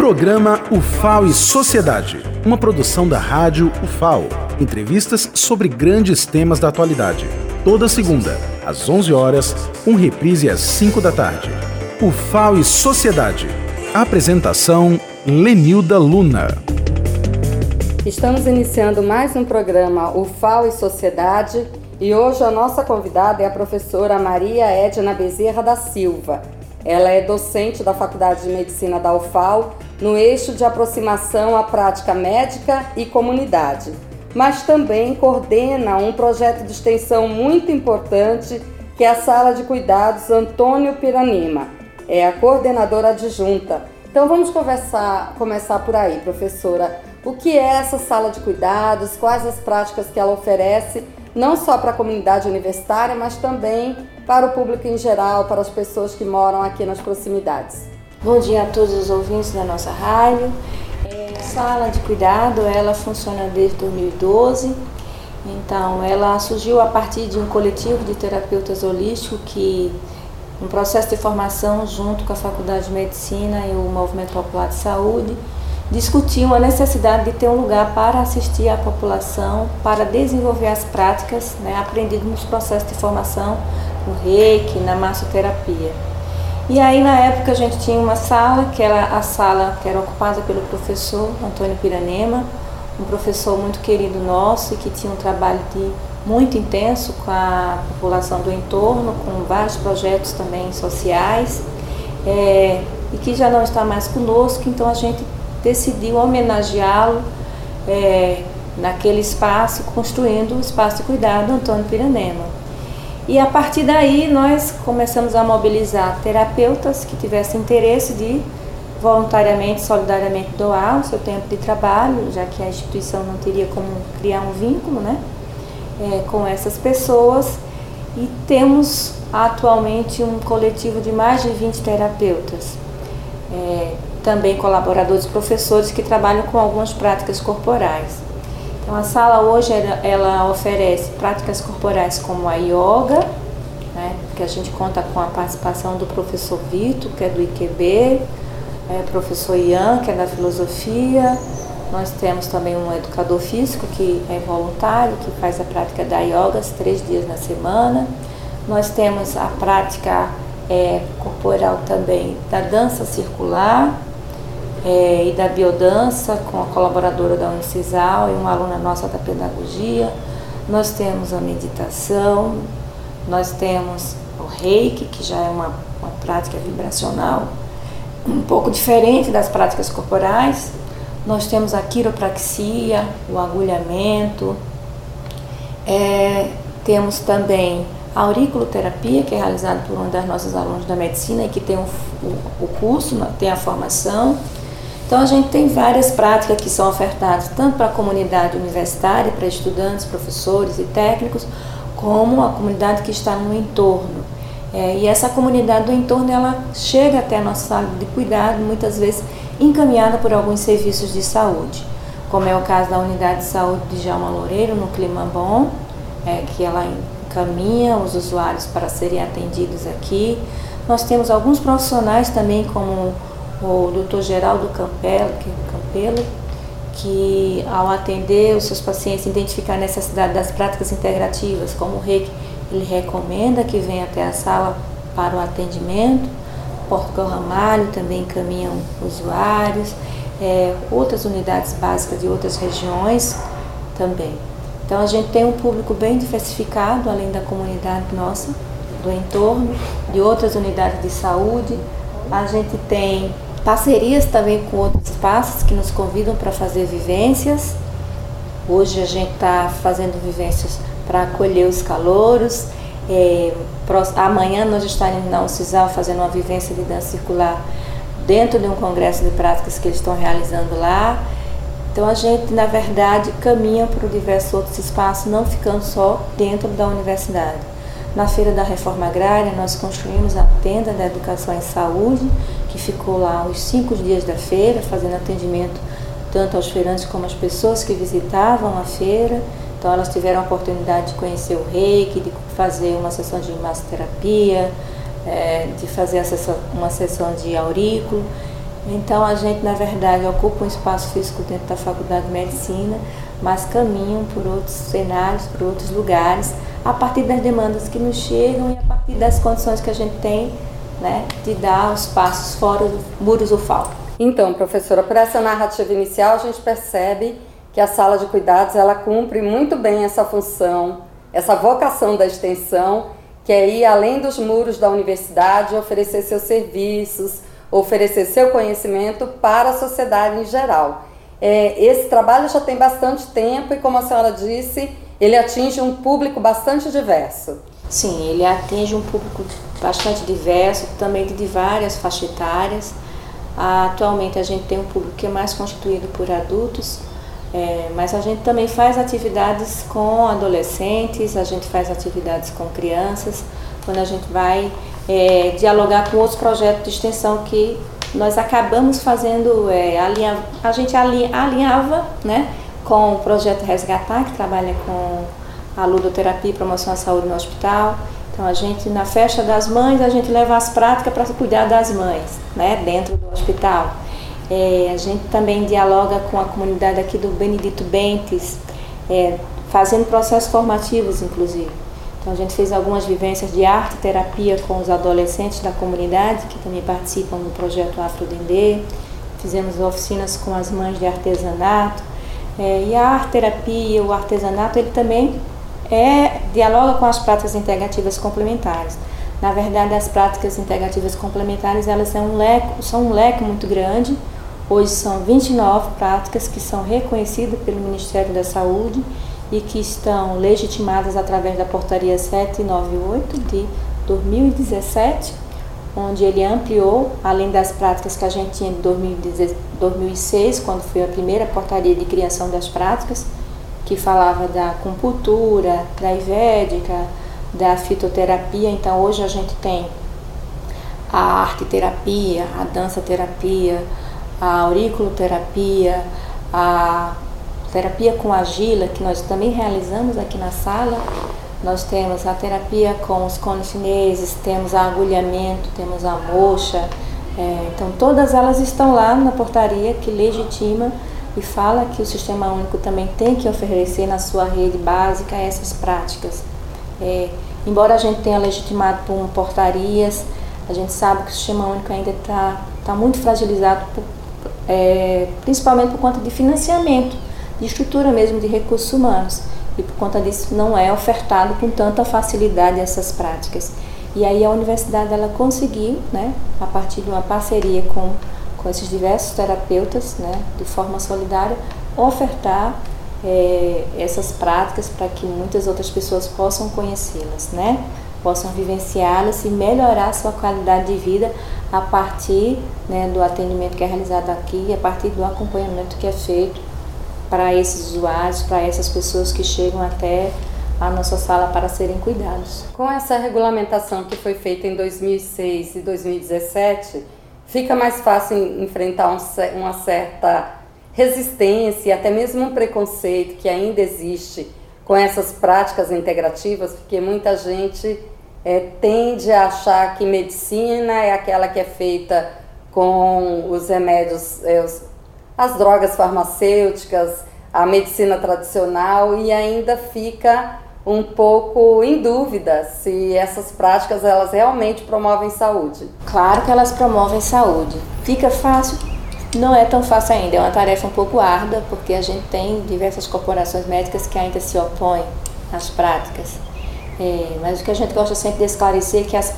Programa UFAO e Sociedade, uma produção da rádio UFAO. Entrevistas sobre grandes temas da atualidade. Toda segunda, às 11 horas, com reprise às 5 da tarde. UFAO e Sociedade. Apresentação Lenilda Luna. Estamos iniciando mais um programa UFAO e Sociedade e hoje a nossa convidada é a professora Maria Edna Bezerra da Silva. Ela é docente da Faculdade de Medicina da UFAO no eixo de aproximação à prática médica e comunidade, mas também coordena um projeto de extensão muito importante que é a Sala de Cuidados Antônio Piranema. É a coordenadora adjunta. Então vamos conversar, começar por aí, professora. O que é essa sala de cuidados? Quais as práticas que ela oferece não só para a comunidade universitária, mas também para o público em geral, para as pessoas que moram aqui nas proximidades. Bom dia a todos os ouvintes da nossa rádio. É, sala de cuidado, ela funciona desde 2012. Então, ela surgiu a partir de um coletivo de terapeutas holísticos que um processo de formação junto com a Faculdade de Medicina e o Movimento Popular de Saúde discutiam a necessidade de ter um lugar para assistir a população, para desenvolver as práticas né, aprendidas nos processos de formação no reiki, na massoterapia. E aí na época a gente tinha uma sala, que era a sala que era ocupada pelo professor Antônio Piranema, um professor muito querido nosso e que tinha um trabalho de, muito intenso com a população do entorno, com vários projetos também sociais, é, e que já não está mais conosco, então a gente decidiu homenageá-lo é, naquele espaço, construindo o espaço de cuidado Antônio Piranema. E a partir daí nós começamos a mobilizar terapeutas que tivessem interesse de voluntariamente, solidariamente doar o seu tempo de trabalho, já que a instituição não teria como criar um vínculo né, é, com essas pessoas. E temos atualmente um coletivo de mais de 20 terapeutas. É, também colaboradores professores que trabalham com algumas práticas corporais. Então a sala hoje ela, ela oferece práticas corporais como a yoga, né, que a gente conta com a participação do professor Vitor, que é do IQB, é, professor Ian, que é da filosofia, nós temos também um educador físico que é voluntário, que faz a prática da yoga três dias na semana. Nós temos a prática é, corporal também da dança circular, é, e da biodança, com a colaboradora da Unicisal e uma aluna nossa da pedagogia. Nós temos a meditação, nós temos o reiki, que já é uma, uma prática vibracional um pouco diferente das práticas corporais. Nós temos a quiropraxia, o agulhamento. É, temos também a auriculoterapia, que é realizada por uma das nossas alunas da medicina e que tem o, o, o curso, tem a formação. Então a gente tem várias práticas que são ofertadas tanto para a comunidade universitária, para estudantes, professores e técnicos, como a comunidade que está no entorno. É, e essa comunidade do entorno ela chega até a nossa sala de cuidado, muitas vezes encaminhada por alguns serviços de saúde, como é o caso da unidade de saúde de Jalma Loureiro, no Clima Bom, é, que ela encaminha os usuários para serem atendidos aqui. Nós temos alguns profissionais também, como o Dr. Geraldo Campelo, que, Campelo, que ao atender os seus pacientes, identificar a necessidade das práticas integrativas, como o reiki, ele recomenda que venha até a sala para o atendimento. Porto Ramalho também encaminham usuários, é, outras unidades básicas de outras regiões também. Então a gente tem um público bem diversificado, além da comunidade nossa, do entorno, de outras unidades de saúde. A gente tem Parcerias também com outros espaços que nos convidam para fazer vivências. Hoje a gente está fazendo vivências para acolher os calouros. É, amanhã nós estaremos na UCISAL fazendo uma vivência de dança circular dentro de um congresso de práticas que eles estão realizando lá. Então a gente, na verdade, caminha para diversos outros espaços, não ficando só dentro da universidade. Na Feira da Reforma Agrária, nós construímos a tenda da Educação em Saúde, que ficou lá os cinco dias da feira, fazendo atendimento tanto aos feirantes como às pessoas que visitavam a feira. Então, elas tiveram a oportunidade de conhecer o reiki, de fazer uma sessão de massoterapia, é, de fazer uma sessão de aurículo. Então a gente, na verdade, ocupa um espaço físico dentro da Faculdade de Medicina, mas caminham por outros cenários, por outros lugares, a partir das demandas que nos chegam e a partir das condições que a gente tem né, de dar os passos fora dos muros FAO. Então, professora, por essa narrativa inicial, a gente percebe que a sala de cuidados ela cumpre muito bem essa função, essa vocação da extensão, que é ir além dos muros da universidade, oferecer seus serviços, oferecer seu conhecimento para a sociedade em geral. É, esse trabalho já tem bastante tempo e, como a senhora disse, ele atinge um público bastante diverso. Sim, ele atinge um público bastante diverso, também de várias faixas etárias. Atualmente a gente tem um público que é mais constituído por adultos, é, mas a gente também faz atividades com adolescentes, a gente faz atividades com crianças, quando a gente vai é, dialogar com outros projetos de extensão que nós acabamos fazendo, é, alinha, a gente alinhava né, com o projeto Resgatar, que trabalha com a ludoterapia e promoção à saúde no hospital. Então a gente na festa das mães a gente leva as práticas para cuidar das mães, né, dentro do hospital. É, a gente também dialoga com a comunidade aqui do Benedito Bentes, é, fazendo processos formativos, inclusive. Então, a gente fez algumas vivências de arte terapia com os adolescentes da comunidade, que também participam do projeto Afrodendê. Fizemos oficinas com as mães de artesanato. É, e a arte terapia, o artesanato, ele também é, dialoga com as práticas integrativas complementares. Na verdade, as práticas integrativas complementares, elas são um leque, são um leque muito grande. Hoje são 29 práticas que são reconhecidas pelo Ministério da Saúde e que estão legitimadas através da portaria 798 de 2017, onde ele ampliou, além das práticas que a gente tinha de 2006, quando foi a primeira portaria de criação das práticas, que falava da acupuntura, da ivédica, da fitoterapia. Então hoje a gente tem a arte terapia, a dança terapia, a auriculoterapia, a terapia com argila, que nós também realizamos aqui na sala. Nós temos a terapia com os cones chineses, temos a agulhamento, temos a mocha. É, então, todas elas estão lá na portaria que legitima e fala que o Sistema Único também tem que oferecer na sua rede básica essas práticas. É, embora a gente tenha legitimado por portarias, a gente sabe que o Sistema Único ainda está tá muito fragilizado, por, é, principalmente por conta de financiamento de estrutura mesmo de recursos humanos. E por conta disso não é ofertado com tanta facilidade essas práticas. E aí a universidade ela conseguiu, né, a partir de uma parceria com, com esses diversos terapeutas, né, de forma solidária, ofertar é, essas práticas para que muitas outras pessoas possam conhecê-las, né, possam vivenciá-las e melhorar sua qualidade de vida a partir né, do atendimento que é realizado aqui, a partir do acompanhamento que é feito para esses usuários, para essas pessoas que chegam até a nossa sala para serem cuidados. Com essa regulamentação que foi feita em 2006 e 2017, fica mais fácil enfrentar um, uma certa resistência e até mesmo um preconceito que ainda existe com essas práticas integrativas, porque muita gente é, tende a achar que medicina é aquela que é feita com os remédios, é, as drogas farmacêuticas, a medicina tradicional e ainda fica um pouco em dúvida se essas práticas elas realmente promovem saúde. Claro que elas promovem saúde. Fica fácil? Não é tão fácil ainda, é uma tarefa um pouco árdua, porque a gente tem diversas corporações médicas que ainda se opõem às práticas. É, mas o que a gente gosta sempre de esclarecer é que as